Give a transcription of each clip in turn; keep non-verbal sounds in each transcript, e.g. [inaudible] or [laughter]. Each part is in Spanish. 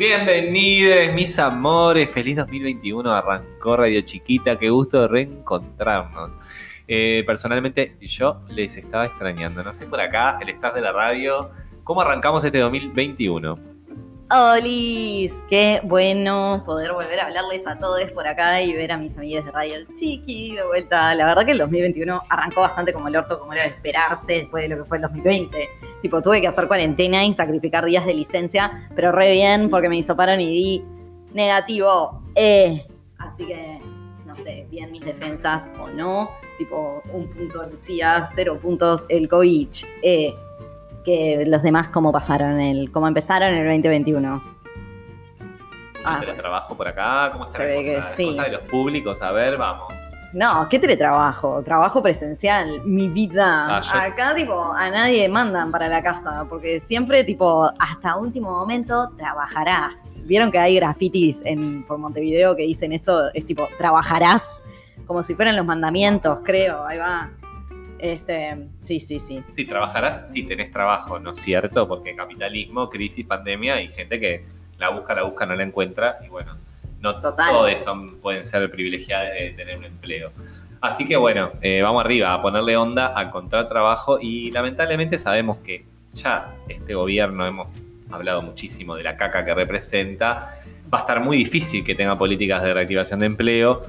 Bienvenidos, mis amores. Feliz 2021. Arrancó Radio Chiquita. Qué gusto reencontrarnos. Eh, personalmente, yo les estaba extrañando. No sé por acá, el staff de la radio. ¿Cómo arrancamos este 2021? ¡Holis! Qué bueno poder volver a hablarles a todos por acá y ver a mis amigas de Radio Chiqui de vuelta. La verdad que el 2021 arrancó bastante como el orto, como era de esperarse después de lo que fue el 2020. Tipo, tuve que hacer cuarentena y sacrificar días de licencia, pero re bien porque me hisoparon y di negativo. Eh. Así que, no sé, bien mis defensas o no. Tipo, un punto Lucía, cero puntos el COVID. Eh que los demás cómo pasaron, el, cómo empezaron en el 2021. Ah. ¿Teletrabajo por acá? ¿Cómo está Se la ve cosa? que sí. Cosa de los públicos, a ver, vamos. No, ¿qué teletrabajo? Trabajo presencial, mi vida. Ah, yo- Acá, tipo, a nadie mandan para la casa, porque siempre, tipo, hasta último momento trabajarás. ¿Vieron que hay grafitis en, por Montevideo que dicen eso? Es tipo, trabajarás, como si fueran los mandamientos, creo. Ahí va. Este, sí, sí, sí. Sí, trabajarás si tenés trabajo, ¿no es cierto? Porque capitalismo, crisis, pandemia y gente que la busca, la busca, no la encuentra. Y bueno, no Total. todos son, pueden ser privilegiados de tener un empleo. Así que bueno, eh, vamos arriba a ponerle onda a encontrar trabajo y lamentablemente sabemos que ya este gobierno hemos hablado muchísimo de la caca que representa. Va a estar muy difícil que tenga políticas de reactivación de empleo,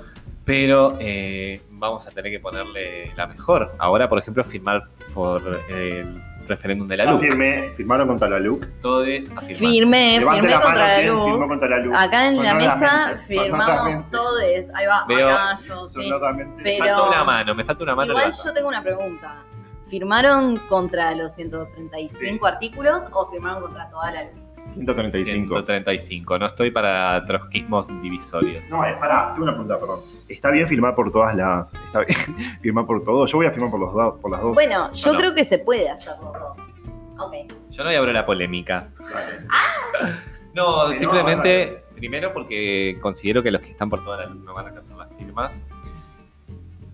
pero eh, vamos a tener que ponerle la mejor. Ahora, por ejemplo, firmar por el referéndum de la LUC. firmé, firmaron contra la LUC. Todos a firmar. Firmé, Levante firmé la mano contra la quién firmó luz. contra la LUC. Acá en la mesa firmamos todos. Ahí va, Veo- acá yo, sí. Pero- Me falta una mano, me falta una mano. Igual yo tengo una pregunta. ¿Firmaron contra los 135 artículos o firmaron contra toda la ley? 135. 135, no estoy para trotskismos divisorios. No, es para, tengo una pregunta, perdón. ¿Está bien firmar por todas las. ¿Está bien [laughs] firmar por todo? Yo voy a firmar por, los dos, por las dos. Bueno, yo no. creo que se puede hacer los dos. Ok. Yo no voy a abrir la polémica. Dale. No, simplemente, primero porque considero que los que están por toda la luz no van a alcanzar las firmas.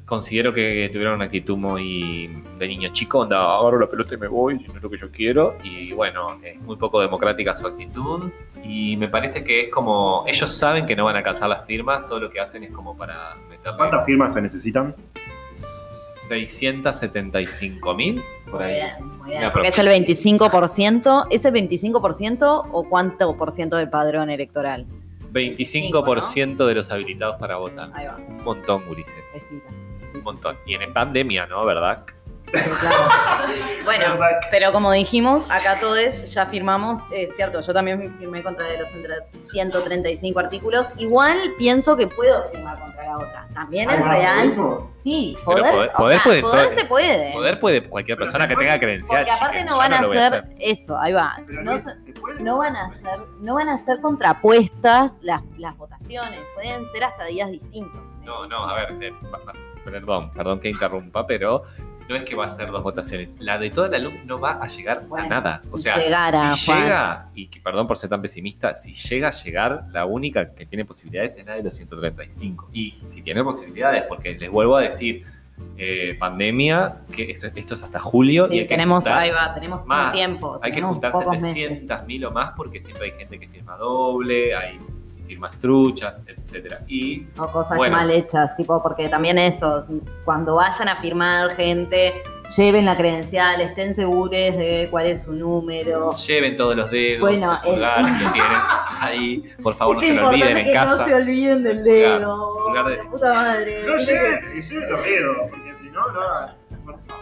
Considero que tuvieron una actitud muy de niño chico, onda, agarro la pelota y me voy, si no es lo que yo quiero. Y bueno, es muy poco democrática su actitud. Y me parece que es como, ellos saben que no van a alcanzar las firmas, todo lo que hacen es como para meterle ¿Cuántas firmas se necesitan? 675 mil. Por Muy ahí. bien, muy bien. Es el 25%. ¿Es el 25% o cuánto por ciento del padrón electoral? 25% de los habilitados para votar. Ahí va. Un montón, Ulises. Un montón. Y en pandemia, ¿no? ¿Verdad? Claro. [laughs] Bueno, pero como dijimos, acá todos ya firmamos, es cierto, yo también firmé contra de los entre 135 artículos. Igual pienso que puedo firmar contra la otra. También es Ah, real. ¿podemos? Sí, poder, poder- poder sea, puede- poder todo- se puede. Poder puede cualquier persona que tenga credencial. Porque aparte no van a lo voy hacer eso, ahí va. No, no, se- se puede. no van a ser, no van a ser contrapuestas las, las votaciones, pueden ser hasta días distintos. No, no, a ver, eh, perdón, perdón que interrumpa, pero no es que va a ser dos votaciones. La de toda la luz no va a llegar Bueno, a nada. O si sea, llegara, si Juan. llega, y que, perdón por ser tan pesimista, si llega a llegar, la única que tiene posibilidades es la de los 135. Y si tiene posibilidades, porque les vuelvo a decir, eh, pandemia, que esto, esto es hasta julio Sí, y hay que tenemos, ahí va, tenemos más. tiempo. Hay que juntar pocos meses. 700 mil o más porque siempre hay gente que firma doble, hay firmas truchas, etcétera. Y O cosas Bueno. mal hechas, tipo, porque también eso, cuando vayan a firmar gente, lleven la credencial, estén seguros de cuál es su número. lleven todos los dedos, Bueno, el pulgar, el- si lo tienen ahí. Por favor, no se lo olviden en que casa. no se olviden del Pulgar, dedo. pulgar de- La puta madre. No lleven, lleven los dedos, porque si no, no. Por favor.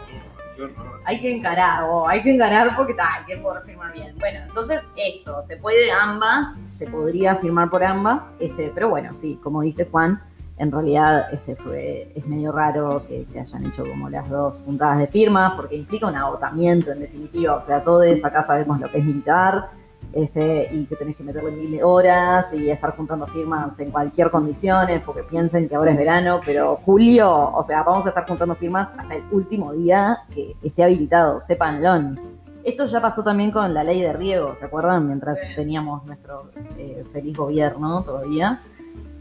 Hay que encarar, oh, hay que encarar porque ta, hay que poder firmar bien. Bueno, entonces eso, se puede ambas, se podría firmar por ambas, este, pero bueno, sí, como dice Juan, en realidad este fue, es medio raro que se hayan hecho como las dos puntadas de firmas, porque implica un agotamiento en definitiva, o sea, todos acá sabemos lo que es militar, este, y que tenés que meterle mil horas y estar juntando firmas en cualquier condiciones, porque piensen que ahora es verano, pero julio, o sea, vamos a estar juntando firmas hasta el último día que esté habilitado, sépanlo. Esto ya pasó también con la ley de riego, ¿se acuerdan? Mientras teníamos nuestro eh, feliz gobierno todavía,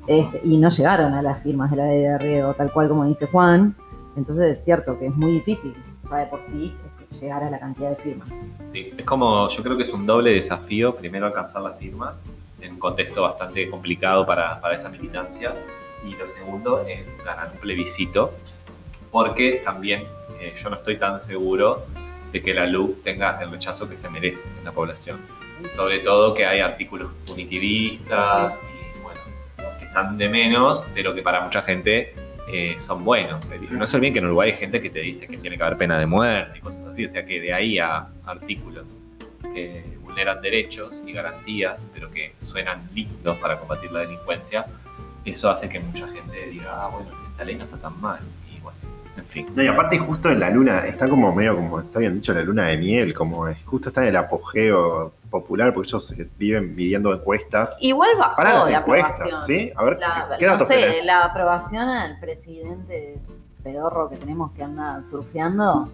este, y no llegaron a las firmas de la ley de riego, tal cual como dice Juan. Entonces es cierto que es muy difícil, ya de por sí, llegar a la cantidad de firmas. Sí, es como, yo creo que es un doble desafío, primero alcanzar las firmas, en un contexto bastante complicado para, para esa militancia. Y lo segundo es ganar un plebiscito, porque también eh, yo no estoy tan seguro de que la LUC tenga el rechazo que se merece en la población. Sobre todo que hay artículos punitivistas y bueno, que están de menos, pero que para mucha gente eh, son buenos. No es el bien que en Uruguay hay gente que te dice que tiene que haber pena de muerte y cosas así, o sea que de ahí a artículos que vulneran derechos y garantías, pero que suenan lindos para combatir la delincuencia, eso hace que mucha gente diga, ah, bueno, esta ley no está tan mal. Y bueno, en fin. No, y aparte justo en la luna, está como medio como está bien dicho, la luna de miel, como es, justo está en el apogeo popular, porque ellos eh, viven midiendo encuestas. Igual bajó Para las la encuestas, aprobación. ¿sí? A ver, La, ¿qué no datos sé, tenés? la aprobación al presidente pedorro que tenemos que anda surfeando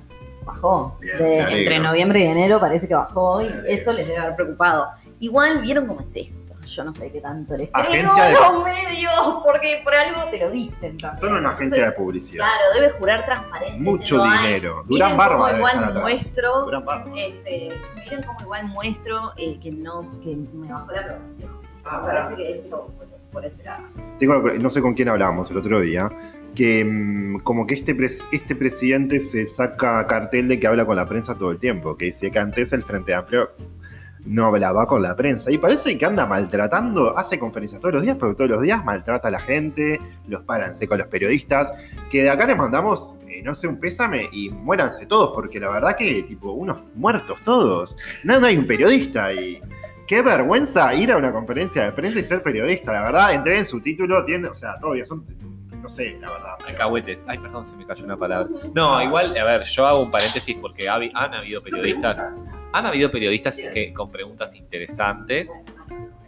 bajó. Bien, De- entre noviembre y enero parece que bajó y eso les debe haber preocupado. Igual vieron cómo es esto. Yo no sé qué tanto les creo a de- [laughs] los medios, porque por algo te lo dicen también. Son una agencia de publicidad. Claro, debe jurar transparencia. Mucho diciendo, "Ay, dinero. Miren Durán cómo Barba. igual muestro, Durán Barba. este, miren cómo igual muestro eh, que no, que me bajó la aprobación. Ah, Me parece que es por, ese lado. Tengo, no sé con quién hablábamos el otro día, que mm, como que este, pres- este presidente se saca cartel de que habla con la prensa todo el tiempo, que dice que antes el Frente Amplio no hablaba con la prensa. Y parece que anda maltratando, hace conferencias todos los días, pero todos los días maltrata a la gente, los paran seco a los periodistas, que de acá les mandamos, eh, no sé, un pésame y muéranse todos, porque la verdad que tipo unos muertos todos, no, no hay un periodista y... Qué vergüenza ir a una conferencia de prensa y ser periodista, la verdad, entré en su título, tiene, o sea, todavía son, no sé, la verdad. Alcahuetes. Ay, perdón, se me cayó una palabra. No, igual, a ver, yo hago un paréntesis porque han habido periodistas, han habido periodistas que, con preguntas interesantes.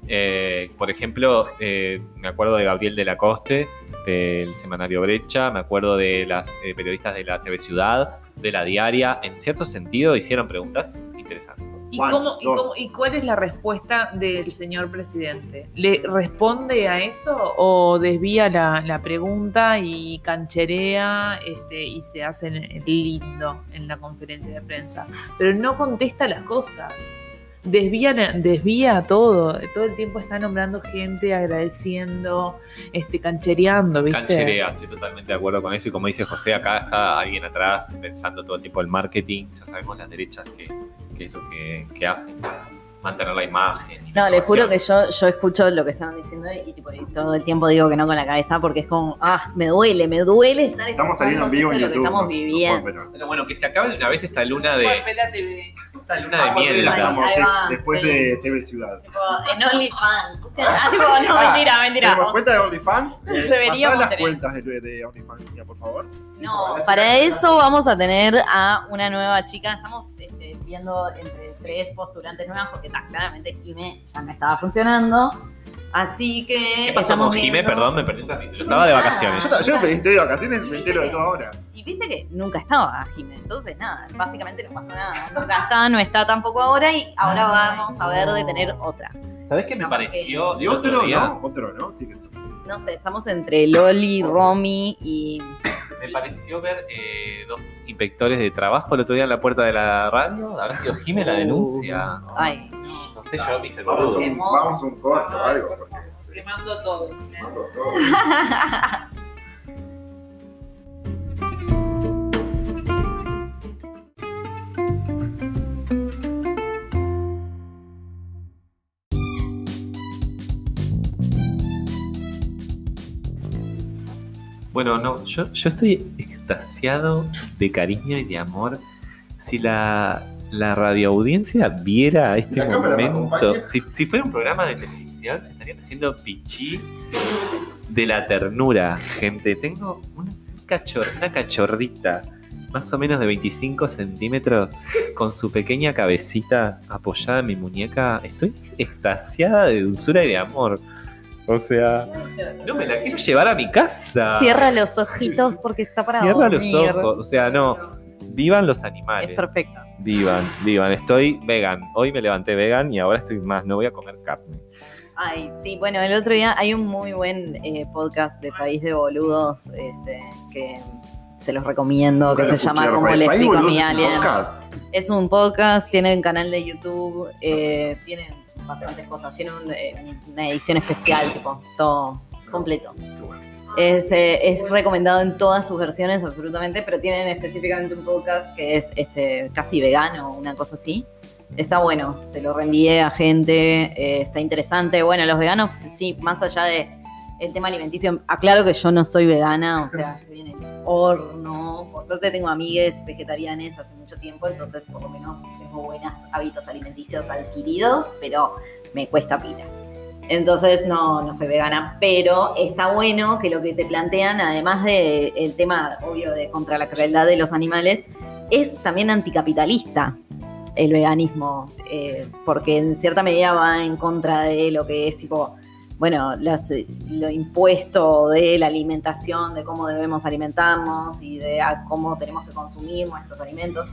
Eh, por ejemplo, eh, me acuerdo de Gabriel de la Coste, del semanario Brecha, me acuerdo de las eh, periodistas de la TV Ciudad, de la Diaria. En cierto sentido, hicieron preguntas interesantes. ¿Y, cómo, y, cómo- y cuál es la respuesta del señor presidente? ¿Le responde a eso o desvía la, la pregunta y cancherea este, y se hace lindo en la conferencia de prensa? Pero no contesta las cosas. Desvía, desvía todo. Todo el tiempo está nombrando gente, agradeciendo, este, canchereando, ¿viste? Cancherea, estoy totalmente de acuerdo con eso. Y como dice José, acá está alguien atrás pensando todo el tiempo el marketing. Ya sabemos las derechas que, que es lo que, que hacen para mantener la imagen. y la No, les juro que yo, yo escucho lo que estaban diciendo y, tipo, y todo el tiempo digo que no con la cabeza porque es como, ah, me duele, me duele estar Estamos saliendo en vivo en YouTube. lo que estamos no- no viviendo. esperar. Pero bueno, que se acabe de una vez esta luna de, Bueno, esta luna de Vamos, miel. Después sí. de TV Ciudad. En OnlyFans, busquen algo, no, Ah, mentira, mentira. ¿Tenemos cuenta de OnlyFans? [laughs] Deberíamos Pasá las tener. cuentas de, de OnlyFans, por favor. No, para eso vamos a tener a una nueva chica. Estamos viendo entre tres postulantes nuevas porque ta, claramente Jime ya no estaba funcionando. Así que. ¿Qué pasó con Jimé? viendo- Perdón, me perdí un ratito. Yo estaba de vacaciones. Yo, yo me estoy de vacaciones y me entero de todo ahora. Y viste que nunca estaba Jime. Entonces, nada, básicamente no pasó nada. Nunca está, no está tampoco ahora y ahora vamos a ver de tener otra. ¿Sabés qué me No, pareció Y otro otro, día? ¿no? Otro, ¿no? Tiene que ser. No sé, estamos entre Loli, Romy y. Me pareció ver eh, dos inspectores de trabajo el otro día en la puerta de la radio. ¿Habrá sido Jimé la denuncia? Ay, No sé, yo hice el Vamos, un, vamos corto o algo. porque se quemando todo. quemando todo. [laughs] [laughs] Bueno, no, yo, yo estoy extasiado de cariño y de amor. Si la, la radioaudiencia viera este la momento, si fuera un programa de televisión, se estarían haciendo pichí de la ternura, gente. Tengo una, cachor, una cachorrita, más o menos de 25 centímetros, con su pequeña cabecita apoyada en mi muñeca. Estoy extasiada de dulzura y de amor. O sea, no me la quiero llevar a mi casa. Cierra los ojitos porque está para Cierra los ojos, o sea, no. Vivan los animales. Es perfecto. Vivan, vivan. Estoy vegan. Hoy me levanté vegan y ahora estoy más. No voy a comer carne. Ay, sí, bueno, el otro día hay un muy buen eh, podcast de País de Boludos este, que se los recomiendo, que se llama Como le explico a mi es un alien. podcast. Es un podcast, tienen canal de YouTube, eh, tienen bastantes cosas. Tiene un, eh, una edición especial, tipo, todo completo. Es, eh, es recomendado en todas sus versiones, absolutamente, pero tienen específicamente un podcast que es este, casi vegano, una cosa así. Está bueno, se lo reenvié a gente, eh, está interesante. Bueno, los veganos, sí, más allá de el tema alimenticio, aclaro que yo no soy vegana, o sea, horno. Por suerte tengo amigues vegetarianas hace mucho tiempo, entonces por lo menos tengo buenos hábitos alimenticios adquiridos, pero me cuesta pila. Entonces no, no soy vegana, pero está bueno que lo que te plantean, además del el tema obvio de contra la crueldad de los animales, es también anticapitalista el veganismo, eh, porque en cierta medida va en contra de lo que es tipo, bueno, las, eh, lo impuesto de la alimentación, de cómo debemos alimentarnos y de cómo tenemos que consumir nuestros alimentos.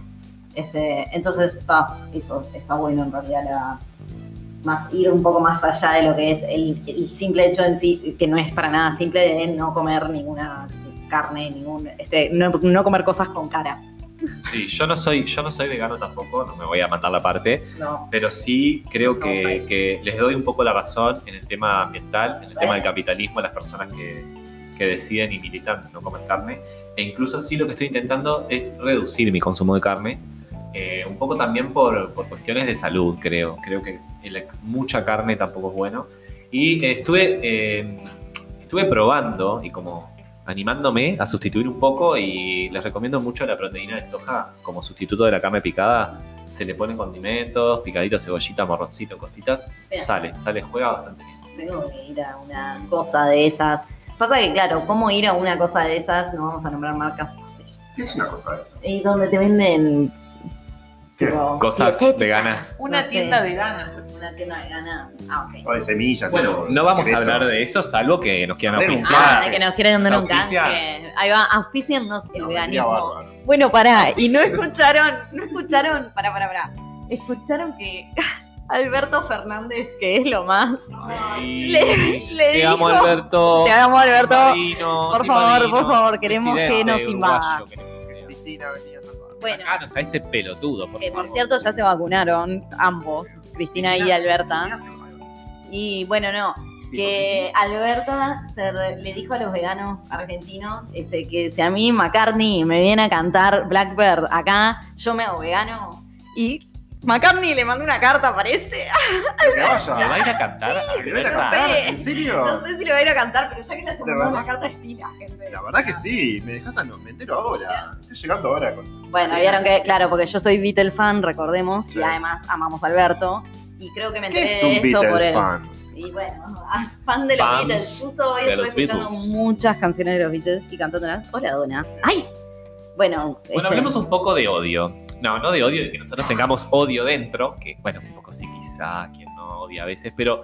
Este, entonces, eso está bueno en realidad la, más ir un poco más allá de lo que es el, simple hecho en sí, que no es para nada simple de no comer ninguna carne, ningún, este, no comer cosas con cara. Sí, yo no soy, yo no soy vegano tampoco, no me voy a matar la parte, No. pero sí creo No, que, les doy un poco la razón en el tema ambiental, en el tema del capitalismo, las personas que, que deciden y militan no comer carne. E incluso sí lo que estoy intentando es reducir mi consumo de carne, eh, un poco también por, por cuestiones de salud, creo. Creo que el mucha carne tampoco es bueno. Y eh, estuve, eh, estuve probando y como animándome a sustituir un poco y les recomiendo mucho la proteína de soja como sustituto de la carne picada. Se le ponen condimentos, picaditos, cebollita, morroncito, cositas. Bien. Sale, sale, juega bastante bien. Tengo que ir a una cosa de esas. Pasa que, claro, ¿cómo ir a una cosa de esas? No vamos a nombrar marcas. ¿Qué es una cosa de eso? Y donde te venden Cosas dietéticas, veganas. Una no sé. tienda vegana. Una tienda vegana. Ah, ok. O de semillas. Bueno, no vamos a hablar de eso, salvo que nos quieran auspiciar. Ah, de que nos quieren dar un canje. Ahí va, el No, veganismo. Bueno, pará, y no [laughs] escucharon, no escucharon, pará, pará, pará. Escucharon que [laughs] Alberto Fernández, que es lo más. Ay, Le- le te amo, Alberto. Te amo, Alberto. Por sí, favor, por favor, queremos que nos invada. uruguayo, queremos que sea. Cristina, venía. Bueno, Sacanos a este pelotudo, por que por favor. cierto ya se vacunaron ambos, Cristina y Alberta. Y bueno, no, que Alberta se re- le dijo a los veganos argentinos este, que si a mí McCartney me viene a cantar Blackbird acá, yo me hago vegano. Y McCartney le mandó una carta, parece. ¿Le va a ir a [laughs] cantar a ¿Le van a Alberta? cantar? sé. ¿En serio? No sé si le va a ir a cantar, pero ya que le verdad. una carta espina, gente. La verdad que sí, me dejas a no, me entero ahora. Estoy llegando ahora con. Bueno, vieron que, claro, porque yo soy Beatle fan, recordemos, Sí. y además amamos a Alberto. Y creo que me ¿Qué enteré es de un esto por Beatle él. fan? Y bueno, ah, fan de los Fans Beatles. Justo hoy estuve escuchando Beatles. muchas canciones de los Beatles y cantándolas. Hola, Dona. ¡Ay! Bueno, Bueno, este, hablemos un poco de odio. No, no de odio, de que nosotros tengamos odio dentro, que bueno, un poco sí quizá, quien no odia a veces, pero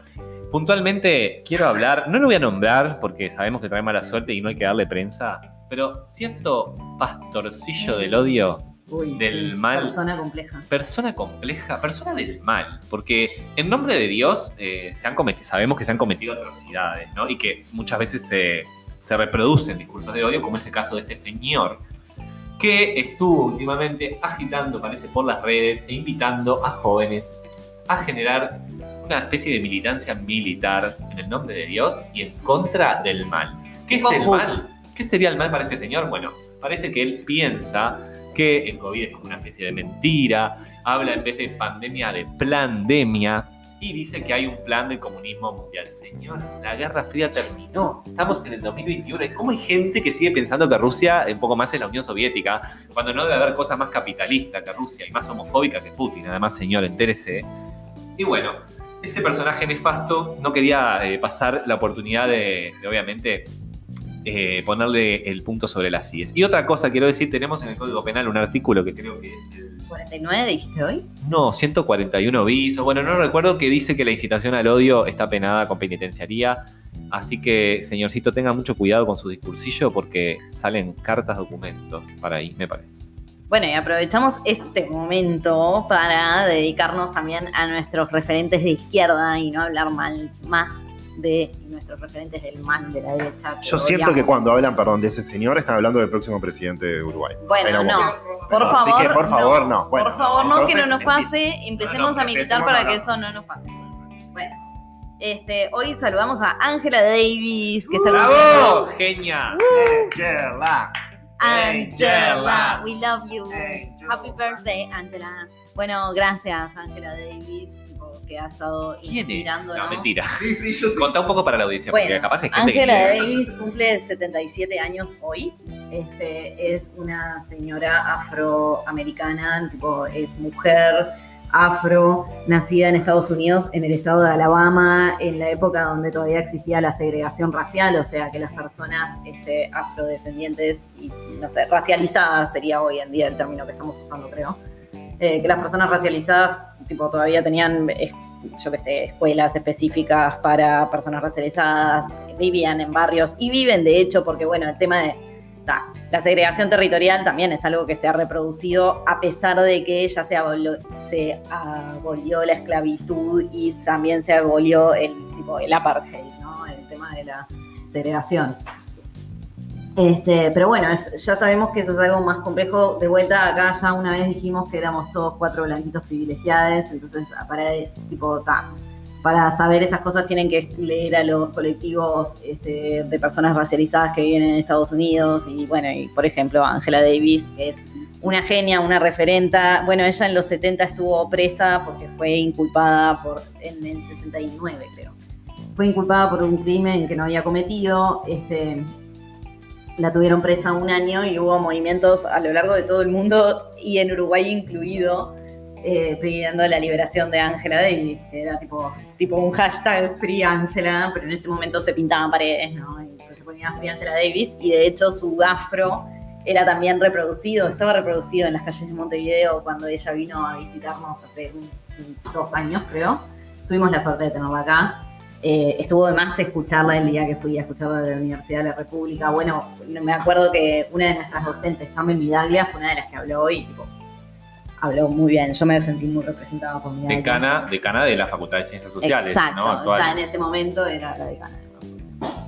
puntualmente quiero hablar, no lo voy a nombrar porque sabemos que trae mala suerte y no hay que darle prensa, pero cierto pastorcillo del odio, uy, del mal. Persona compleja. persona compleja, persona del mal, porque en nombre de Dios eh, se han cometido, sabemos que se han cometido atrocidades, ¿no? Y que muchas veces se, se reproducen discursos de odio, como es el caso de este señor, que estuvo últimamente agitando, parece, por las redes e invitando a jóvenes a generar una especie de militancia militar en el nombre de Dios y en contra del mal. ¿Qué es el mal? ¿Qué sería el mal para este señor? Bueno, parece que él piensa que el COVID es como una especie de mentira, habla en vez de pandemia de plandemia y dice que hay un plan de comunismo mundial. Señor, la Guerra Fría terminó, estamos en el 2021. ¿Y ¿Cómo hay gente que sigue pensando que Rusia un poco más es la Unión Soviética, cuando no debe haber cosa más capitalista que Rusia y más homofóbica que Putin? Además, señor, entérese. Y bueno, este personaje nefasto no quería eh, pasar la oportunidad de, obviamente, eh, ponerle el punto sobre las IES. Y otra cosa quiero decir, tenemos en el Código Penal un artículo que creo que es el... 49 dijiste hoy. No, 141 bis, o bueno, no recuerdo que dice que la incitación al odio está penada con penitenciaría. Así que, señorcito, tenga mucho cuidado con su discursillo porque salen cartas documentos para ahí, me parece. Bueno, y aprovechamos este momento para dedicarnos también a nuestros referentes de izquierda y no hablar mal más de nuestros referentes del mal de la derecha. Yo siento que cuando hablan, perdón, de ese señor, están hablando del próximo presidente de Uruguay. Bueno, no. Por Así favor, que, por favor, no. Bueno, por favor, no, que no nos pase. Empecemos no, a militar para que eso no nos pase. Bueno, este, hoy saludamos a Angela Davis, que está con ¡Bravo! ¡Genia! Angela. Angela, we love you. Angela. Happy birthday, Angela. Bueno, gracias, Angela Davis, que ha estado ¿Quién es? No, mentira. Sí, sí, yo sé. Contá un poco para la audiencia, porque Bueno, capaz hay gente Angela que... Davis cumple 77 años hoy. Este, es una señora afroamericana, tipo, es mujer afro, nacida en Estados Unidos, en el estado de Alabama, en la época donde todavía existía la segregación racial, o sea que las personas este, afrodescendientes y, no sé, racializadas sería hoy en día el término que estamos usando, creo. Eh, que las personas racializadas, tipo, todavía tenían, yo qué sé, escuelas específicas para personas racializadas, vivían en barrios y viven, de hecho, porque, bueno, el tema de la segregación territorial también es algo que se ha reproducido a pesar de que ya se abolió, se abolió la esclavitud y también se abolió el, tipo, el apartheid, ¿no? El tema de la segregación. Este, pero bueno, ya sabemos que eso es algo más complejo. De vuelta acá ya una vez dijimos que éramos todos cuatro blanquitos privilegiados, entonces para tipo ta, para saber esas cosas tienen que leer a los colectivos este, de personas racializadas que viven en Estados Unidos y bueno, por ejemplo Angela Davis, que es una genia, una referenta. Bueno, ella en los 70 estuvo presa porque fue inculpada por, en el 69 creo. Fue inculpada por un crimen que no había cometido. Este, la tuvieron presa un año y hubo movimientos a lo largo de todo el mundo y en Uruguay incluido eh, pidiendo la liberación de Angela Davis, que era tipo, tipo un hashtag Free Angela, pero en ese momento se pintaban paredes, ¿no? Y se ponía Free Angela Davis y de hecho su afro era también reproducido, estaba reproducido en las calles de Montevideo cuando ella vino a visitarnos hace un- dos años, creo. Tuvimos la suerte de tenerla acá. Eh, estuvo de más escucharla el día que fui a escucharla de la Universidad de la República. Bueno, me acuerdo que una de nuestras docentes, Carmen Vidaglia, fue una de las que habló y tipo, habló muy bien. Yo me sentí muy representada por Vidaglia. Decana, decana de la Facultad de Ciencias Sociales, Exacto, ¿no? Actual. ya en ese momento era la decana.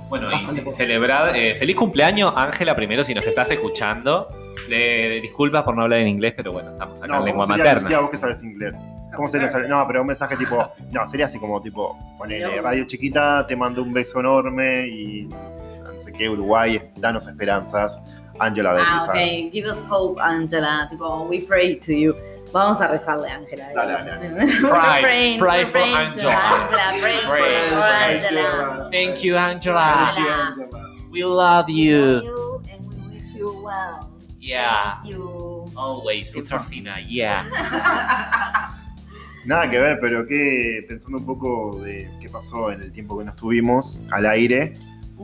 Bueno, y Bastante celebrar, eh, feliz cumpleaños, Ángela, primero, si nos estás escuchando. Le, disculpas por no hablar en inglés, pero bueno, estamos acá No, en lengua ¿cómo sería, materna. Lucía, vos que sabes inglés? ¿Cómo sería? No, pero un mensaje tipo. No, sería así como tipo. Ponele radio chiquita, te mando un beso enorme y. No sé qué, Uruguay, danos esperanzas. Angela Davis. Ah, ok. Give us hope, Angela. Tipo, we pray to you. Vamos a rezarle, Ángela. Dale, dale. [laughs] We're Pray, praying, pray we're for Angela. Angela. Pray Pray, for pray. Angela. Thank you, Angela. Angela. We love Love you. you and we wish you well. Yeah. Thank you. Always, ultra fina, yeah. [laughs] Nada que ver, pero que pensando un poco de qué pasó en el tiempo que no estuvimos al aire.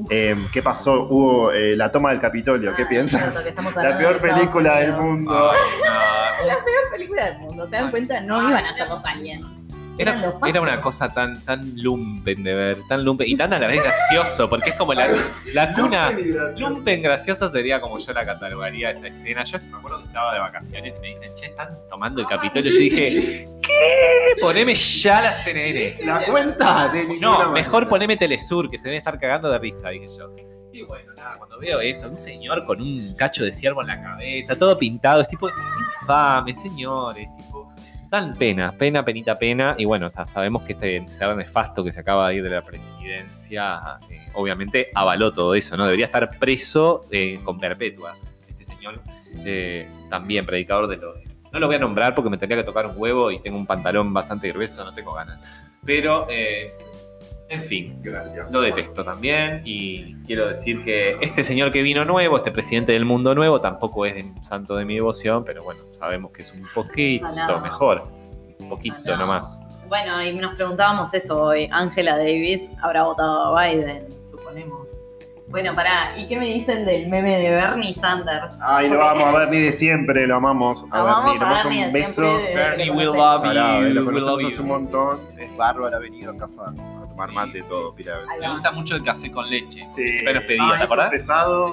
Eh, ¿Qué pasó? Hubo eh, la toma del Capitolio. ¿Qué Ah, piensas? cierto La peor de película del mundo. Ay, no. [laughs] La peor película del mundo. ¿Se dan cuenta? No iban a ser los aliens. Era, una cosa tan, tan lumpen de ver, tan lumpen, y tan a la vez gracioso, porque es como la, la cuna. Lumpen gracioso sería como yo la catalogaría esa escena. Yo me acuerdo que estaba de vacaciones y me dicen, che, están tomando el Capitolio. sí, yo sí, dije, ¿qué? Poneme ya la CNN. La cuenta de ninguna No, mejor poneme Telesur, que se debe estar cagando de risa, dije yo. Y bueno, nada, cuando veo eso, un señor con un cacho de ciervo en la cabeza, todo pintado, es tipo, infame, señores, tipo, dan pena, pena, penita, pena. Y bueno, sabemos que este ser nefasto que se acaba de ir de la presidencia, eh, obviamente avaló todo eso, ¿no? Debería estar preso eh, con perpetua. Este señor, eh, también predicador de lo. No lo voy a nombrar porque me tendría que tocar un huevo y tengo un pantalón bastante grueso, no tengo ganas. Pero, en fin, Gracias. lo detesto también y quiero decir que este señor que vino nuevo, este presidente del mundo nuevo, tampoco es un santo de mi devoción, pero bueno, sabemos que es un poquito Salado. mejor, un poquito Salado. nomás. Bueno, y nos preguntábamos eso hoy. Angela Davis habrá votado a Biden, suponemos. Bueno, pará, ¿y qué me dicen del meme de Bernie Sanders? Ay, lo vamos a Bernie de siempre, lo amamos. A Bernie, le damos un beso. Bernie, lo we love you, lo we conocemos love hace you. un montón. Es bárbaro, ha venido a casa tomar mate y todo, pila de veces. Me gusta mucho el café con leche, Sí. siempre nos pedía, Ah, ¿te acordás? Pesado.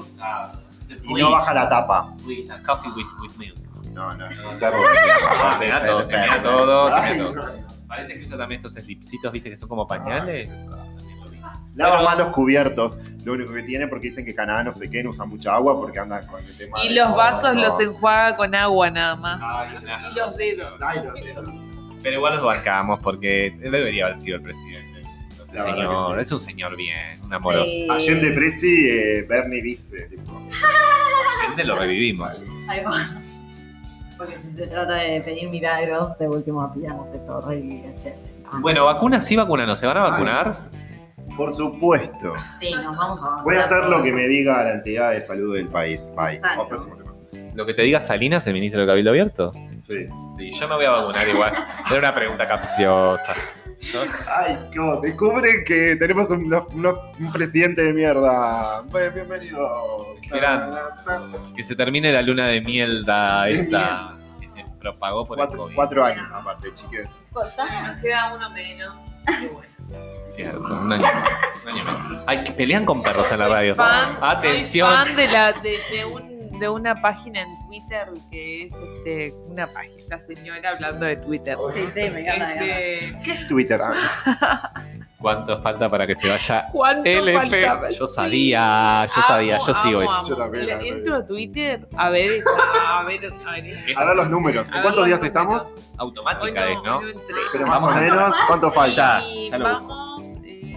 y no baja la tapa. Please, a coffee with, with milk. No, no, no. Ah, te da todo, te da todo, te da Ay, todo. Parece que usa también estos slipsitos, viste, que son como pañales. Vi. Lava Pero- más los cubiertos, lo único que tiene porque dicen que Canadá no sé qué, no usa mucha agua porque andan con el tema Y de- los vasos no. los enjuaga con agua nada más. Ay, no. Y los dedos. Ay, los dedos. Pero igual los bancamos porque debería haber sido el presidente. La señor. Es un señor bien, un amoroso. Sí. Allende Presi, eh, Bernie dice, tipo, Gente lo revivimos. Ahí va. Porque si se trata de pedir milagros, de último pidamos eso, revivir ayer. Ah. Bueno, vacunas sí, vacunas no. ¿Se van a vacunar? por supuesto. Sí, nos vamos a vacunar Voy a hacer lo que me diga la entidad de salud del país. Bye. Exacto. Vamos, próximo tema. Lo que te diga Salinas, el ministro de Cabildo Abierto. Sí. Sí, yo me voy a vacunar igual. [laughs] Era una pregunta capciosa. Ay, ¿cómo? Descubren que tenemos un, un presidente de mierda. Pues, bienvenido. Que se termine la luna de miel da esta que se propagó por el Cuatro, COVID. cuatro años aparte, chiques. Nos queda uno menos. Y bueno. Cierto, un año, un año menos. Ay, que pelean con perros en la radio. fan- Atención. Soy fan de, la, de, de un- de una página en Twitter que es este, una página, la señora hablando de Twitter. Sí, sí, me encanta. Este, ¿Qué es Twitter? Ah, [laughs] ¿Cuánto falta para que se vaya ¿Cuánto LP? faltaba? Yo Sí. sabía, yo sabía, yo Amo, sigo amo, eso. amo. Yo también, Le-. Entro a Twitter a ver esa, a ver, a ver esa. A ver los números. ¿En cuántos días números. estamos? Hoy Automática es, no, hoy no. Pero Vamos más o a- menos, ¿cuánto falta? Y ya lo vamos, eh,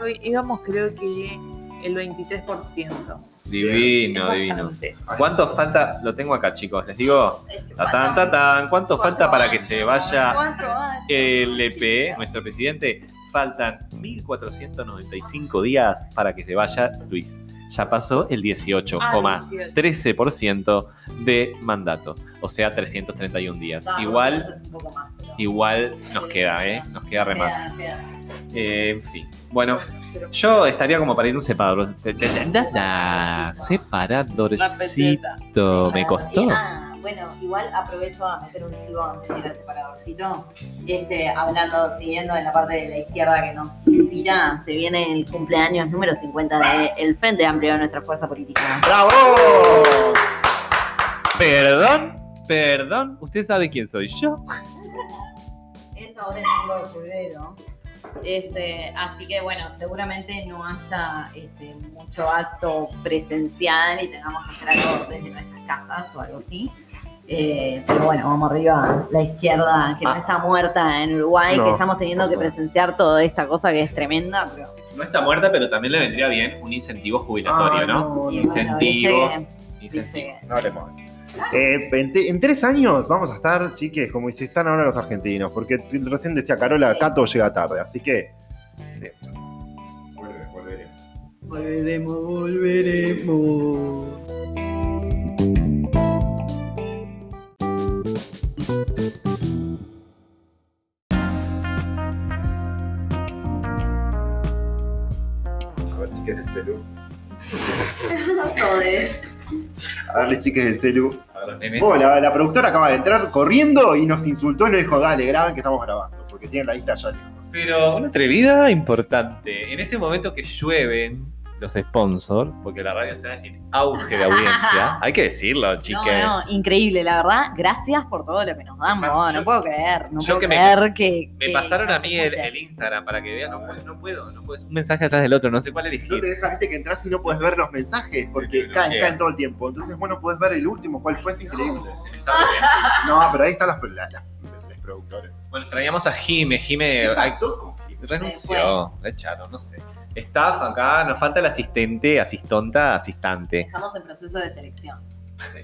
hoy íbamos creo que el 23%. Divino, Es divino. bastante. ¿Cuánto falta? Lo tengo acá, chicos. Les digo, tatán, tatán. ¿Cuánto falta para que se vaya años. LP, nuestro presidente? Faltan 1495 días para que se vaya Luis. Ya pasó el 18,13% de mandato, o sea, 331 días. Igual, igual nos queda, ¿eh? Nos queda remar. Eh, en fin. Bueno, yo estaría como para ir un separador. Separadorcito. ¿Me costó? ah, bueno, igual aprovecho a meter un chivo antes de ir al separadorcito. Este, hablando, siguiendo en la parte de la izquierda que nos inspira, se viene el cumpleaños número 50 del Frente Amplio de nuestra fuerza política. ¡Bravo! Perdón, perdón. ¿Usted sabe quién soy yo? [laughs] Es ahora el 5 de febrero. Este, así que bueno, seguramente no haya este, mucho acto presencial y tengamos que hacer algo desde nuestras casas o algo así. Eh, pero bueno, vamos arriba, la izquierda que no Ah. está muerta en Uruguay, No. que estamos teniendo que presenciar toda esta cosa que es tremenda, pero No está muerta, pero también le vendría bien un incentivo jubilatorio, Ah, ¿no? y Incentivo. bueno, Incentivo. No hablemos. Eh, en, te- en tres años vamos a estar, chiques, como si están ahora los argentinos, porque recién decía Carola, Cato llega tarde, así que. eh, volveremos. Volveremos, volveremos. Chiques del celu. Oh, la, la productora acaba de entrar corriendo y nos insultó y nos dijo, dale, graben que estamos grabando, porque tienen la isla ya lejos. Pero una atrevida importante. En este momento que llueven los sponsors, porque la radio está en auge de audiencia, [laughs] hay que decirlo, chiques. No, no, increíble, la verdad. Gracias por todo lo que nos dan, yo- no puedo creer. No yo puedo que me- creer que. Me que pasaron a mí el, Instagram para que vean, no, puedo- no puedo, no puedo, es un mensaje atrás del otro, no sé cuál No elegir. te dejas, viste, que entras y no puedes ver los mensajes, porque caen, caen todo el tiempo. Entonces, bueno, puedes ver el último, cuál fue, es increíble. [laughs] No, pero ahí están las, la- la- los productores. Bueno, traíamos a Jime, Jime renunció, la echaron, no sé. Staff acá, nos falta el asistente, asistonta, asistante. Estamos en proceso de selección. Sí.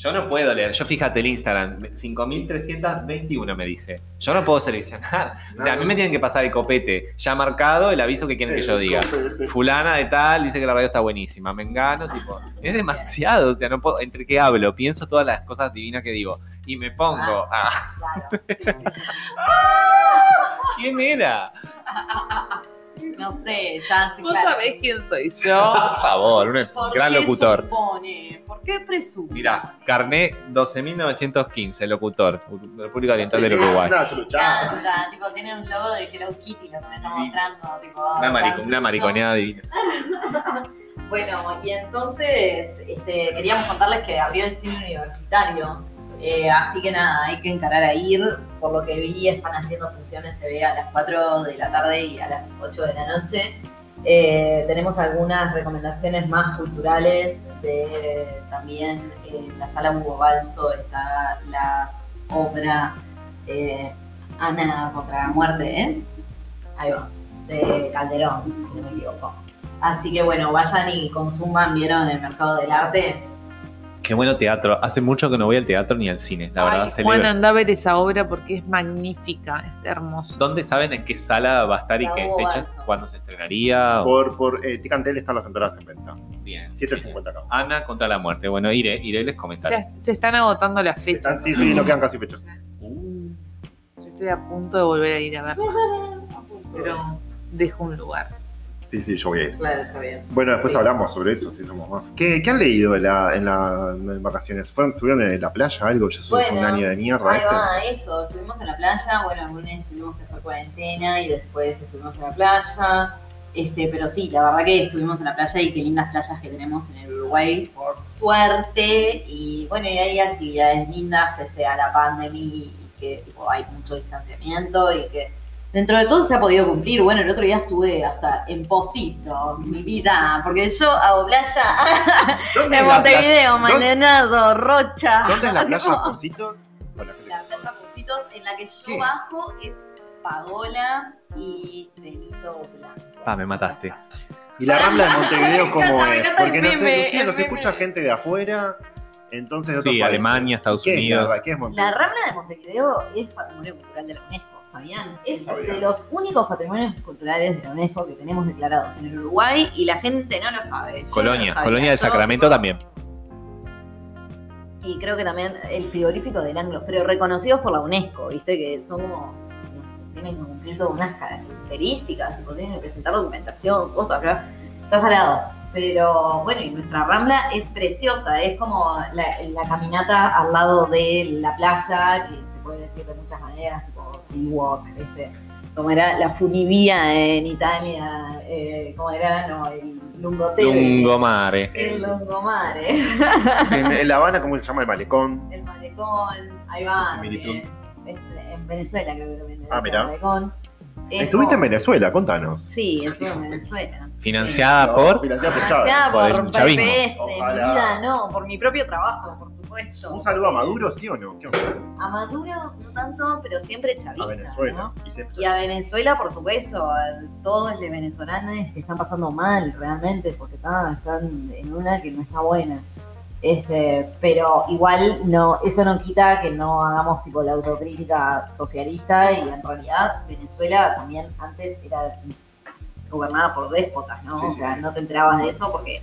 Yo no puedo leer, yo fíjate el Instagram, 5321 me dice. Yo no puedo seleccionar. O sea, a mí me tienen que pasar el copete ya marcado, el aviso que quieren que yo diga. Fulana de tal dice que la radio está buenísima. Me engano, tipo, es demasiado. O sea, no puedo, entre que hablo, pienso todas las cosas divinas que digo y me pongo. Ah, Claro. Sí, sí, sí. [laughs] ¿quién era? [laughs] No sé, ya sí, ¿Vos claro. sabés quién soy yo? [laughs] Por favor, un ¿Por gran qué locutor. supone? ¿Por qué presume? Mira, carné 12.915, locutor, República Oriental del Uruguay. es una Me encanta, tipo, tiene un logo de Hello Kitty lo que me está mostrando. Tipo, Una, marico- una mariconeada divina. [laughs] Bueno, y entonces este, queríamos contarles que abrió el cine universitario. Eh, así que nada, hay que encarar a ir. Por lo que vi, están haciendo funciones, se ve a las 4 de la tarde y a las 8 de la noche. Eh, tenemos algunas recomendaciones más culturales. De, también en la sala Hugo Balso está la obra eh, Ana contra la muerte, ¿es? Ahí va. de Calderón, si no me equivoco. Así que bueno, vayan y consuman, vieron el mercado del arte. Qué bueno teatro. Hace mucho que no voy al teatro ni al cine, la verdad. Ay, celebro. Juan, anda a ver esa obra porque es magnífica, es hermosa. ¿Dónde saben en qué sala va a estar y qué fechas? ¿Cuándo se estrenaría? O- Por, por eh, Ticantel están las entradas en venta. Bien. 7.50 acá. Ana contra la muerte. Bueno, iré, iré les comentaré. Se, se están agotando las fechas. Están, sí, sí, no quedan casi fechas. Uh, Yo estoy a punto de volver a ir a verla, [laughs] pero dejo un lugar. Sí, sí, yo voy a ir. Claro, está bien. Bueno, después Sí. hablamos sobre eso, si somos más. ¿Qué, qué han leído en, la, en, la, en vacaciones? ¿Fueron, ¿Estuvieron en la playa algo? Yo soy Bueno, un año de mierda. Ahí este. va, eso. Estuvimos en la playa, bueno, el lunes tuvimos que hacer cuarentena y después estuvimos en la playa. Este, pero sí, la verdad que estuvimos en la playa y qué lindas playas que tenemos en el Uruguay, por suerte. Y bueno, y hay actividades lindas pese a la pandemia y que tipo, hay mucho distanciamiento y que dentro de todo se ha podido cumplir. Bueno, el otro día estuve hasta en Positos, mi vida, porque yo hago playa [laughs] ¿Dónde en es Montevideo? Maldonado, Rocha. ¿Dónde es la [laughs] playa Positos? La playa Positos en la que yo ¿Qué? bajo es Pagola y Benito Blanco. Ah, me mataste. ¿Y la Rambla de Montevideo [laughs] Me cómo es? Porque no sé, meme, Lucía, nos escucha gente de afuera, entonces de otros Sí, países. Alemania, Estados ¿Qué es Unidos. la- ¿Qué es La? Rambla de Montevideo es patrimonio cultural de la UNESCO, ¿sabían? Es sabía. de los únicos patrimonios culturales de la UNESCO que tenemos declarados en el Uruguay y la gente no lo sabe. Yo no Colonia, lo. Colonia del Yo, Sacramento también. Y creo que también el frigorífico del Anglo, pero reconocidos por la UNESCO, ¿viste? Que son como. tienen que cumplir todas unas características, tipo, tienen que presentar documentación, cosas, ¿verdad? Está salado. Pero bueno, y nuestra rambla es preciosa, es como la, la caminata al lado de la playa, que se puede decir de muchas maneras, tipo sea walk, este, como era la funivía en Italia, eh, como era, no, el lungotevere. Lungomare. El lungomare. En, en La Habana, ¿cómo se llama el malecón? El malecón, ahí va. También. Este, en Venezuela creo que también. Ah, mirá. El malecón. Es Estuviste en Venezuela, contanos. Sí, estuve en Venezuela. Financiada No, por. financiada por. Chávez. Financiada por por el chavismo. PPS, mi Ojalá. vida no, por mi propio trabajo, por supuesto. Un saludo a Maduro, ¿sí o no? ¿Qué onda? A Maduro no tanto, pero siempre A chavista. Venezuela. ¿no? Y a Venezuela, por supuesto, a todos los venezolanos que están pasando mal realmente, porque está- están en una que no está buena. Este, pero igual no, eso no quita que no hagamos tipo la autocrítica socialista y en realidad Venezuela también antes era gobernada por déspotas, ¿no? Sí, o sí, sea, sí. no te enterabas de eso porque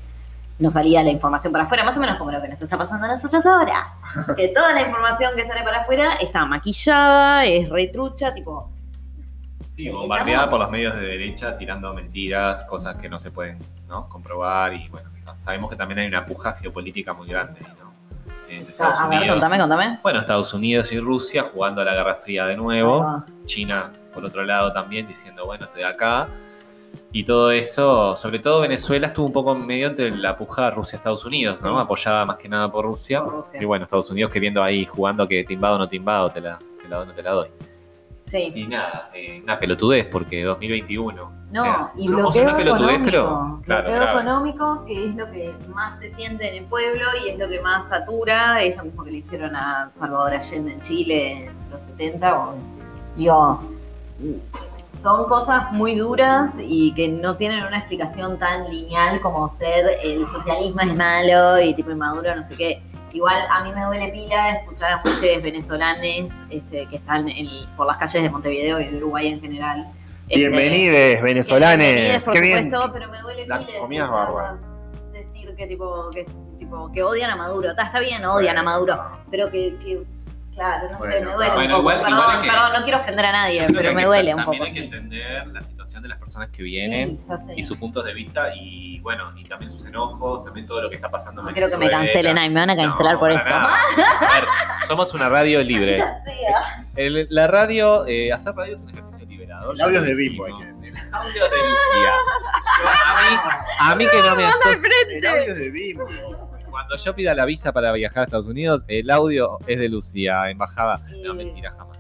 no salía la información para afuera, más o menos como lo que nos está pasando a nosotros ahora. [laughs] que toda la información que sale para afuera está maquillada, es retrucha, tipo, Sí, bombardeada por los medios de derecha, tirando mentiras, cosas que no se pueden ¿no? comprobar. Y bueno, sabemos que también hay una puja geopolítica muy grande ¿no? entre Estados a ver, Unidos. contame, contame. Bueno, Estados Unidos y Rusia jugando a la Guerra Fría de nuevo. China, por otro lado, también diciendo, bueno, estoy acá. Y todo eso, sobre todo Venezuela estuvo un poco en medio entre la puja Rusia-Estados Unidos, ¿no? Sí. Apoyada más que nada por Rusia. Por Rusia. Y bueno, Estados Unidos queriendo ahí jugando que te invado o no te invado, te la, te la doy o no te la doy. Sí. Y nada, eh, una pelotudez porque 2021. No, o sea, y no, o bloqueo sea, una pelotudez, económico. pero claro, bloqueo grave. económico, que es lo que más se siente en el pueblo y es lo que más satura. Es lo mismo que le hicieron a Salvador Allende en Chile en los 70. o- digo, son cosas muy duras y que no tienen una explicación tan lineal como ser el socialismo es malo y tipo Maduro no sé qué. Igual a mí me duele pila escuchar a muchos venezolanes este, que están en- por las calles de Montevideo y de Uruguay en general. Este, Bienvenides, venezolanes. Bienvenides, por Qué bien. supuesto, pero me duele La pila comida es escucharlas bárbara. decir que tipo, que tipo que odian a Maduro. Está, está bien, odian a Maduro, pero que, que claro, no sé, me duele bueno, un poco. igual- perdón, igual es que- perdón, no quiero ofender a nadie, pero me duele un También poco. hay que entender la situación de las personas que vienen. Sí. Y sus puntos de vista y bueno, y también sus enojos, también todo lo que está pasando No en quiero que me cancelen, ay, me van a cancelar No, por esto. A ver, somos una radio [laughs] libre. Sea. El- la radio, eh, hacer radio es un ejercicio liberador. El audio ya es de Bimbo, hay que decir. El audio de Lucía. Yo, a, mí, a mí que no me asocia. El audio es de Bimbo. Cuando yo pida la visa para viajar a Estados Unidos, el audio es de Lucía, embajada. No, mentira, jamás.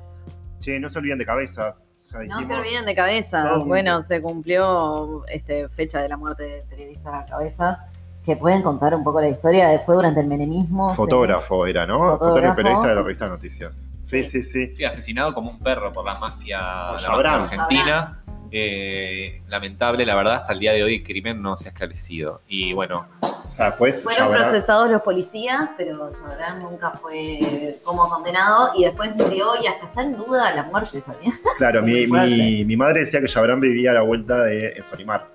Che, no se olviden de cabezas. Ya No se olviden de cabezas. Bueno, se cumplió este, fecha de la muerte del periodista Cabeza. Que pueden contar un poco la historia. Después, durante el menemismo. se- Fotógrafo era, ¿no? Fotógrafo y Fotógrafo. periodista de la revista Noticias. Sí, sí, sí. Sí, asesinado como un perro por la mafia, la Chabrán. mafia argentina. Eh, lamentable, la verdad, hasta el día de hoy el crimen no se ha esclarecido. Y bueno, O sea, pues Fueron procesados los policías, pero Chabrán nunca fue como condenado y después murió y hasta está en duda la muerte, ¿sabías? Claro, [laughs] mi, mi, mi madre decía que Chabrán vivía a la vuelta de en Solimar.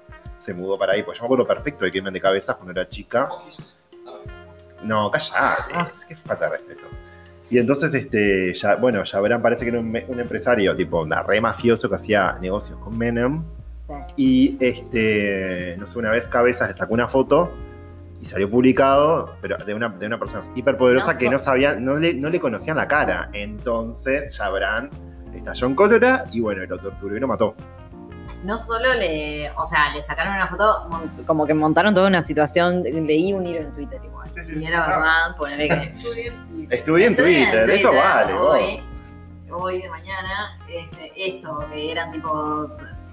Se mudó para ahí, pues yo me acuerdo perfecto del crimen de cabezas cuando era chica. No, callate, Ah. es que falta de respeto. Y entonces, este, ya, bueno, Chabrán parece que era un, empresario, tipo, una re mafioso que hacía negocios con Menem. Y este, no sé, una vez Cabezas le sacó una foto y salió publicado, pero de una, de una persona hiperpoderosa No que no sabían, no le, no le conocían la cara. Entonces, Chabrán estalló en cólera y bueno, lo torturó y lo mató. No solo le, o sea, le sacaron una foto, mon- como que montaron toda una situación, leí un hilo en Twitter igual. Sí, sí. Si era Ah. verdad, ponerle que... [laughs] Estudié en en Twitter, eso Twitter vale. Hoy, hoy de mañana, este, esto, que eran tipo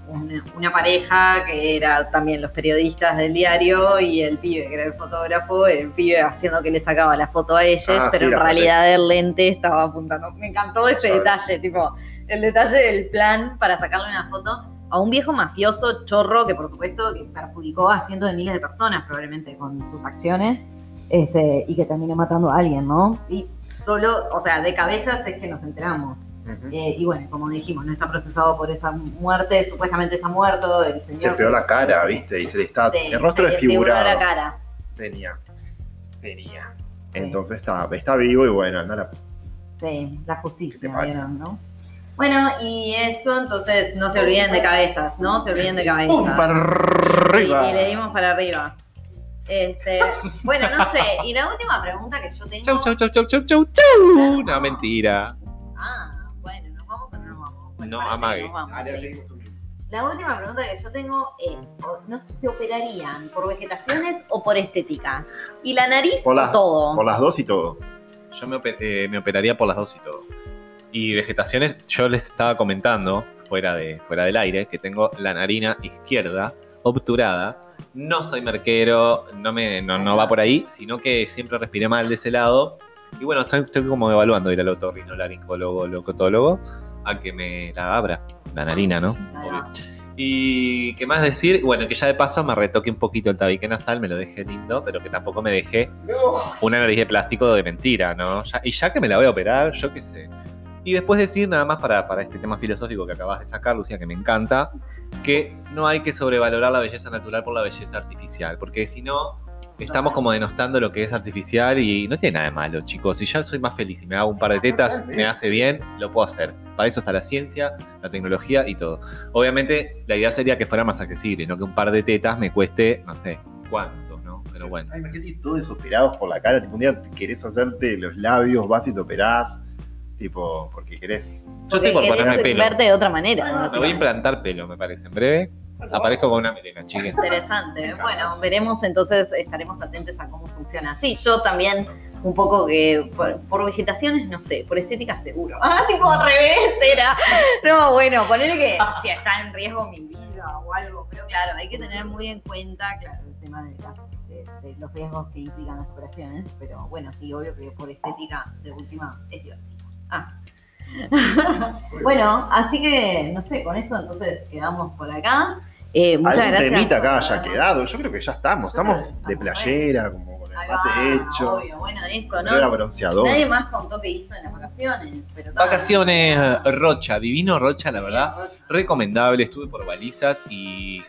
una, una pareja que era también los periodistas del diario y el pibe que era el fotógrafo, el pibe haciendo que le sacaba la foto a ellos, Ah, pero sí, en realidad el lente estaba apuntando. Me encantó ese detalle, tipo, el detalle del plan para sacarle una foto a un viejo mafioso chorro que por supuesto que perjudicó a cientos de miles de personas probablemente con sus acciones este, y que terminó matando a alguien, ¿no? Y solo, o sea, de cabezas es que nos enteramos. Eh, y bueno, como dijimos, no está procesado por esa muerte, supuestamente está muerto el señor. Se pegó la cara, ¿viste? Y se le está. Sí, el rostro desfigurado. la cara. Tenía. Tenía. Entonces está, está vivo y bueno, anda la Sí, la ¿Qué te justicia? ¿vieron, no? Bueno, y eso, entonces, no se olviden de cabezas, ¿no? Se olviden de cabezas. ¡Pum! Para Sí, arriba. y le dimos para arriba. Este, bueno, no sé. Y la última pregunta que yo tengo. chau, chau, chau, chau, chau, chau, chau. No, mentira. Ah, bueno, ¿nos vamos o no nos vamos? Bueno, No, amague. nos vamos, sí. La última pregunta que yo tengo es, ¿no se operarían por vegetaciones o por estética? ¿Y la nariz Por o todo? Por las dos y todo. Yo me, eh, me operaría por las dos y todo. Y vegetaciones, yo les estaba comentando, fuera, de, fuera del aire, que tengo la narina izquierda obturada. No soy merquero, no, me, no, no va por ahí, sino que siempre respiré mal de ese lado. Y bueno, estoy, estoy como evaluando ir al otorrinolaringólogo, locotólogo, a que me la abra, la narina, ¿no? Va. Y qué más decir, bueno, que ya de paso me retoque un poquito el tabique nasal, me lo dejé lindo, pero que tampoco me dejé una nariz de plástico de mentira, ¿no? Ya- y ya que me la voy a operar, yo qué sé. Y después decir nada más para, para este tema filosófico que acabas de sacar, Lucía, que me encanta, que no hay que sobrevalorar la belleza natural por la belleza artificial, porque si no, estamos como denostando lo que es artificial y no tiene nada de malo, chicos. Si yo soy más feliz y me hago un par de tetas, [laughs] me hace bien, lo puedo hacer. Para eso está la ciencia, la tecnología y todo. Obviamente, la idea sería que fuera más accesible, no que un par de tetas me cueste, no sé, cuánto, ¿no? Pero bueno. Ay, imagínate todos operados por la cara. Tipo, un día querés hacerte los labios, vas y te operás. Tipo, porque querés. Yo estoy por Porque ponerme pelo. verte de otra manera. Me voy a implantar pelo, me parece. En breve aparezco con una melena, chique. Interesante. Bueno, veremos entonces, estaremos atentos a cómo funciona. Sí, yo también un poco que por, por vegetaciones, no sé, por estética seguro. [laughs] Ah, tipo al revés era. No, bueno, ponerle que si está en riesgo mi vida o algo, pero claro, hay que tener muy en cuenta, claro, el tema de, las- de- de los riesgos que implican las operaciones, pero bueno, sí, obvio que por estética de última es divertido. Ah. [laughs] bueno, así que, no sé, con eso entonces quedamos por acá. Eh, muchas Algún gracias. temita acá haya quedado. Yo creo que ya estamos. Estamos que de playera, como con el mate va, hecho. Obvio, bueno, eso, Era ¿no? bronceador. Nadie más contó qué hizo en las vacaciones. Pero Vacaciones. Rocha, divino Rocha, la verdad. Rocha. Recomendable, estuve por balizas y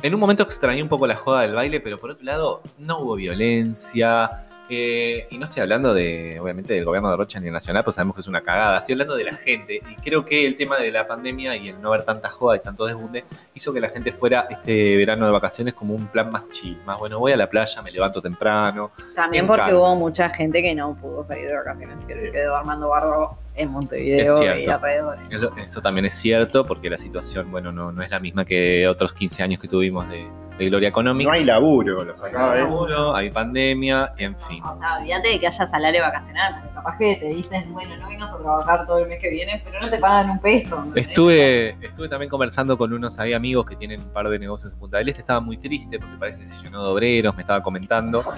en un momento extrañé un poco la joda del baile, pero por otro lado no hubo violencia. Eh, y no estoy hablando de, obviamente, del gobierno de Rocha ni el nacional, pues sabemos que es una cagada. Estoy hablando de la gente. Y creo que el tema de la pandemia y el no ver tanta joda y tanto desbunde hizo que la gente fuera este verano de vacaciones como un plan más chill. Más bueno, voy a la playa, me levanto temprano. También porque encanta. hubo mucha gente que no pudo salir de vacaciones, que Sí. se quedó armando barro en Montevideo y alrededores. Eso, eso también es cierto, porque la situación, bueno, no, no es la misma que otros 15 años que tuvimos de, de gloria económica. No hay laburo, lo sacaba Hay de laburo, hay pandemia, en fin. O sea, olvídate de que haya salario vacacional, porque capaz que te dicen, bueno, no vengas a trabajar todo el mes que viene, pero no te pagan un peso. Estuve, estuve también conversando con unos ahí amigos que tienen un par de negocios en Punta del Este. Estaba muy triste porque parece que se llenó de obreros, me estaba comentando. [laughs]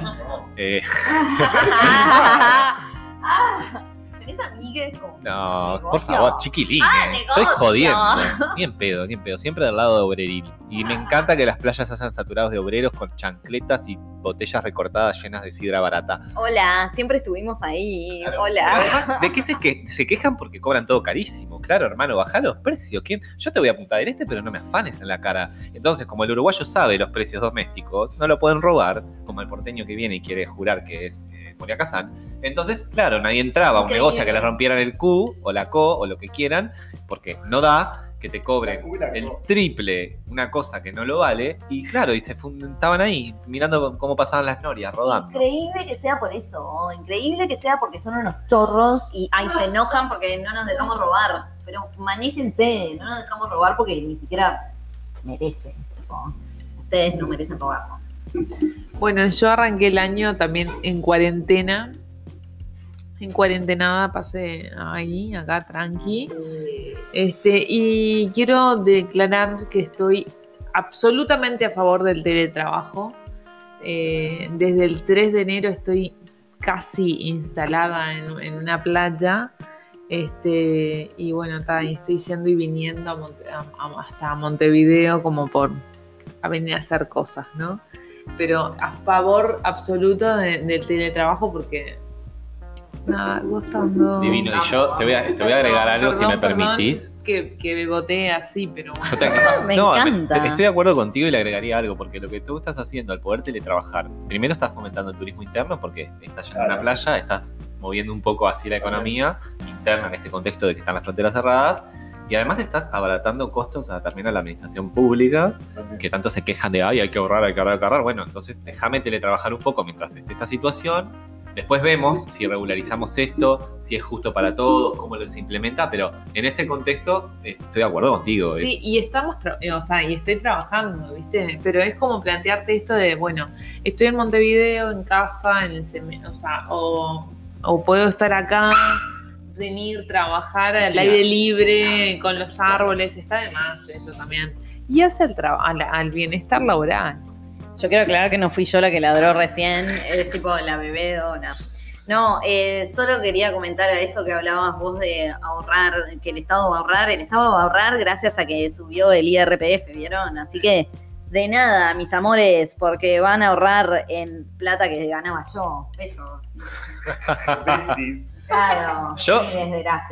Eh, [laughs] [laughs] Ah, ¿Tenés amigues con No, negocio? por favor, chiquilines. Ah, Estoy jodiendo. Ni en pedo, ni en pedo. Siempre del lado de obreril. Y me encanta que las playas hayan saturados de obreros con chancletas y botellas recortadas llenas de sidra barata. Hola, siempre estuvimos ahí. Claro. Hola. Además, ¿de qué se, que, se quejan? Porque cobran todo carísimo. Claro, hermano, baja los precios. ¿Quién? Yo te voy a apuntar del este, pero no me afanes en la cara. Entonces, como el uruguayo sabe los precios domésticos, no lo pueden robar, como el porteño que viene y quiere jurar que es Moria Kazan. Entonces, claro, nadie entraba a un negocio a que le rompieran el Q o la CO o lo que quieran, porque no da que te cobren el triple una cosa que no lo vale. Y claro, y se estaban ahí mirando cómo pasaban las norias rodando. Increíble que sea por eso, increíble que sea porque son unos chorros y ahí se enojan porque no nos dejamos robar. Pero manéjense, no nos dejamos robar porque ni siquiera merecen. ustedes no merecen robarnos. Bueno, yo arranqué el año también en cuarentena. En cuarentenada pasé ahí, acá, tranqui. Este, y quiero declarar que estoy absolutamente a favor del teletrabajo. Eh, desde el 3 de enero estoy casi instalada en, una playa. Este, y bueno, estoy yendo y viniendo hasta Montevideo como por venir a hacer cosas, ¿no? Pero a favor absoluto de- del teletrabajo porque nada, gozando. Divino. Y yo te voy a, te voy a agregar algo si me Perdón, perdón, permitís. Que, que me voté así, pero bueno. Yo te- Me no, encanta. te- estoy de acuerdo contigo y le agregaría algo, porque lo que tú estás haciendo al poder teletrabajar, primero estás fomentando el turismo interno porque estás yendo a una Claro. playa, estás moviendo un poco así la economía interna en este contexto de que están las fronteras cerradas, y además estás abaratando costos a también a la administración pública, que tanto se quejan de, ay, hay que ahorrar, hay que ahorrar, hay que ahorrar. Bueno, entonces déjame teletrabajar un poco mientras esté esta situación. Después vemos si regularizamos esto, si es justo para todos, cómo lo se implementa, pero en este contexto eh, estoy de acuerdo contigo. Sí, es- y estamos, eh, o sea, y estoy trabajando, ¿viste? Pero es como plantearte esto de, bueno, estoy en Montevideo, en casa, en el o sea, o, o puedo estar acá, venir, trabajar al Sí, aire libre, con los árboles, está de más eso también. Y hace al, traba- al, al bienestar laboral. Yo quiero aclarar que no fui yo la que ladró recién, es tipo la bebé dona. No, eh, solo quería comentar a eso que hablabas vos de ahorrar, que el Estado va a ahorrar. El Estado va a ahorrar gracias a que subió el IRPF, ¿vieron? Así que de nada, mis amores, porque van a ahorrar en plata que ganaba yo, pesos. [laughs] [laughs] Claro, [laughs] Yo- sí.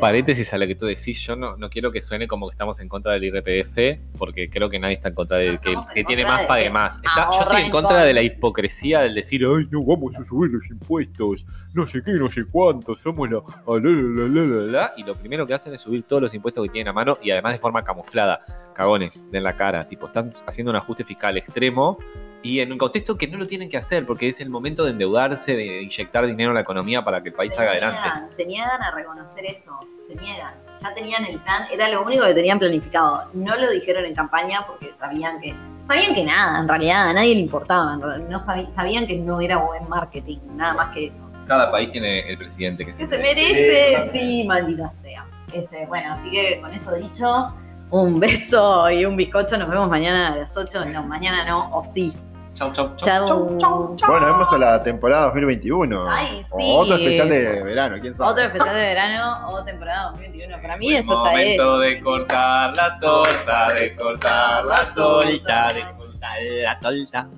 Paréntesis a lo que tú decís, yo no, no quiero que suene como que estamos en contra del IRPF, porque creo que nadie está en contra de No que que tiene más pague más. Está- yo estoy en contra de la hipocresía del decir, ay, no vamos a subir los impuestos, no sé qué, no sé cuánto, somos la, la, la, la, la, la", y lo primero que hacen es subir todos los impuestos que tienen a mano y además de forma camuflada, cagones, de en la cara, tipo, están haciendo un ajuste fiscal extremo y en un contexto que no lo tienen que hacer porque es el momento de endeudarse, de inyectar dinero en la economía para que el país se salga niegan, adelante. Se niegan a reconocer eso, se niegan. Ya tenían el plan, era lo único que tenían planificado. No lo dijeron en campaña porque sabían que sabían que nada, en realidad a nadie le importaba, no sabi- sabían que no era buen marketing, nada más que eso. Cada país tiene el presidente que Que se se merece. merece, sí, maldita sea. Este, bueno, así que con eso dicho, un beso y un bizcocho. Nos vemos mañana a las 8. No, mañana no, o sí. Chau, chau, chau. Chau. Bueno, vemos a la temporada 2021. Ay, sí. O otro especial de verano, quién sabe. Otro especial de verano o temporada 2021. Para mí esto ya es. momento de cortar la torta, de cortar la torta, de cortar la torta.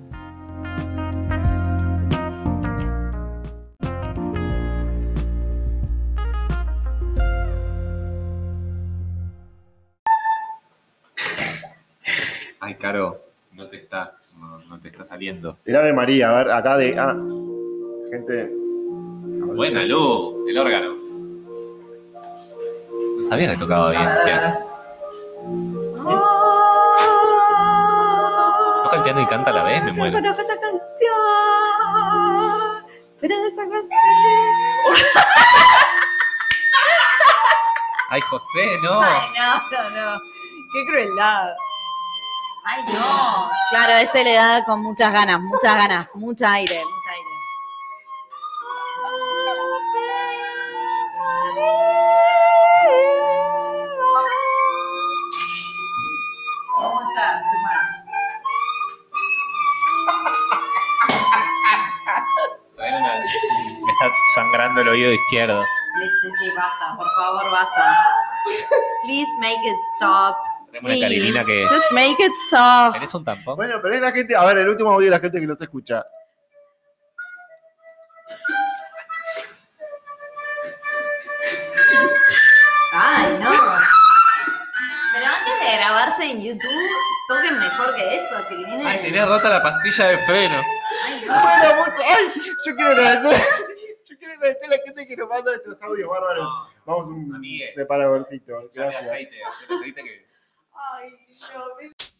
Ay, Caro, no te está, no, no te está saliendo. El Ave María, a ver, acá de. Ah, gente. Buena, Lu, el órgano. No sabía que tocaba bien. Bien. Toca el piano y canta a la vez, me muero. Conozco esta canción, pero esa canción. Ay, José, no. Ay, no, no, no. Qué crueldad. Ay, no. Claro, este le da con muchas ganas, muchas ganas, mucha aire, mucha aire. Me está sangrando el oído izquierdo. Sí, sí, sí, basta, por favor, basta. Please make it stop. Tenemos una que. Just make it stop. ¿Tenés un tampón? Bueno, pero es la gente. A ver, el último audio de la gente que los escucha. Ay, no. Pero antes de grabarse en YouTube, toquen mejor que eso, chiquilines. Ay, tenés rota la pastilla de freno. Ay, no. Bueno, mucho. ¡Ay! Yo quiero agradecer. Yo quiero agradecer a la gente que nos manda estos audios bárbaros. No, Vamos un Amigue. separadorcito. Gracias. aceite, aceite que. Ay, no.